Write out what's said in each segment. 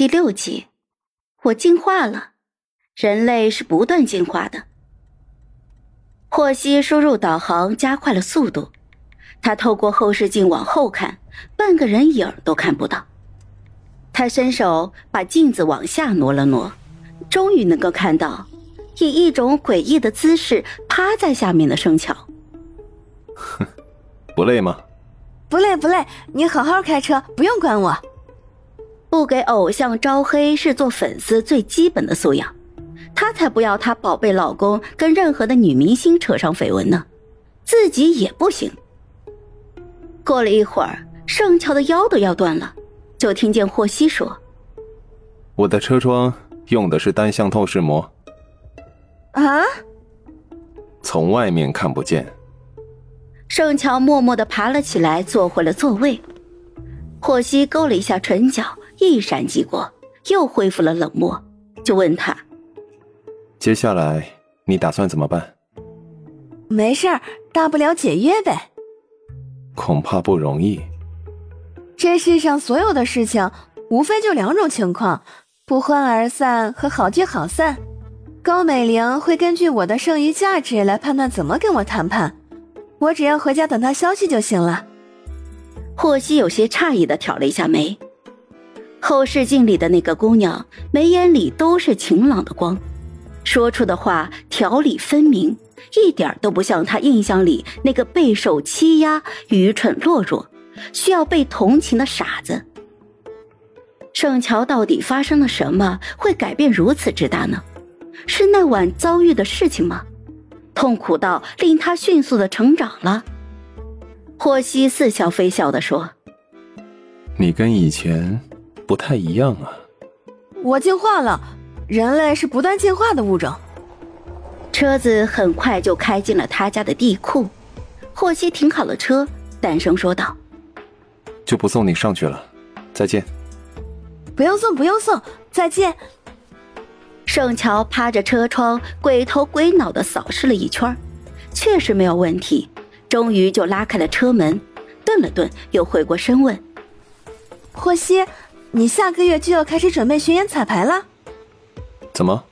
第六集，我进化了。人类是不断进化的。霍希输入导航，加快了速度。他透过后视镜往后看，半个人影都看不到。他伸手把镜子往下挪了挪，终于能够看到以一种诡异的姿势趴在下面的生巧。哼，不累吗？不累不累，你好好开车，不用管我。不给偶像招黑是做粉丝最基本的素养，她才不要她宝贝老公跟任何的女明星扯上绯闻呢，自己也不行。过了一会儿，盛乔的腰都要断了，就听见霍希说：“我的车窗用的是单向透视膜，啊，从外面看不见。”盛乔默默的爬了起来，坐回了座位。霍希勾了一下唇角。一闪即过，又恢复了冷漠，就问他：“接下来你打算怎么办？”“没事儿，大不了解约呗。”“恐怕不容易。”“这世上所有的事情，无非就两种情况：不欢而散和好聚好散。高美玲会根据我的剩余价值来判断怎么跟我谈判，我只要回家等她消息就行了。”霍希有些诧异的挑了一下眉。后视镜里的那个姑娘，眉眼里都是晴朗的光，说出的话条理分明，一点都不像她印象里那个备受欺压、愚蠢懦弱、需要被同情的傻子。盛乔到底发生了什么，会改变如此之大呢？是那晚遭遇的事情吗？痛苦到令他迅速的成长了？霍希似笑非笑的说：“你跟以前……”不太一样啊！我进化了，人类是不断进化的物种。车子很快就开进了他家的地库，霍希停好了车，淡声说道：“就不送你上去了，再见。”不用送，不用送，再见。盛乔趴着车窗，鬼头鬼脑的扫视了一圈，确实没有问题，终于就拉开了车门，顿了顿，又回过身问：“霍希。”你下个月就要开始准备巡演彩排了，怎么？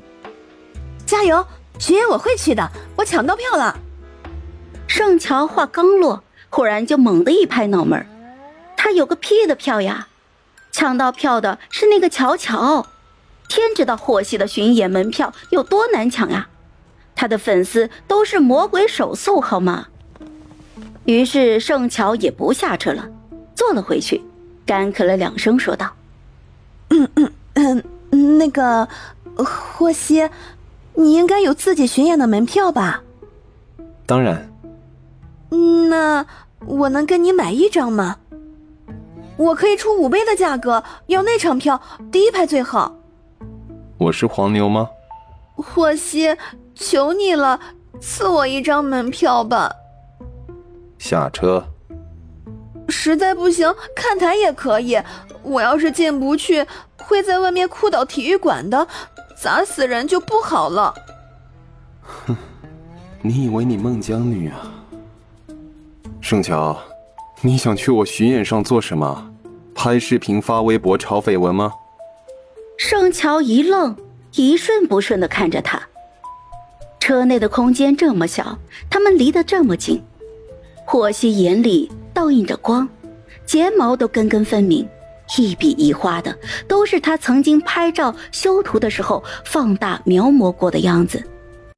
加油！巡演我会去的，我抢到票了。盛乔话刚落，忽然就猛地一拍脑门他有个屁的票呀！抢到票的是那个乔乔，天知道霍希的巡演门票有多难抢呀！他的粉丝都是魔鬼手速，好吗？于是盛乔也不下车了，坐了回去，干咳了两声，说道。嗯嗯嗯，那个霍希，你应该有自己巡演的门票吧？当然。那我能跟你买一张吗？我可以出五倍的价格要那场票，第一排最好。我是黄牛吗？霍希，求你了，赐我一张门票吧。下车。实在不行，看台也可以。我要是进不去，会在外面哭倒体育馆的，砸死人就不好了。哼，你以为你孟姜女啊？盛乔，你想去我巡演上做什么？拍视频发微博炒绯闻吗？盛乔一愣，一瞬不瞬的看着他。车内的空间这么小，他们离得这么近，霍希眼里倒映着光，睫毛都根根分明。一笔一画的，都是他曾经拍照修图的时候放大描摹过的样子。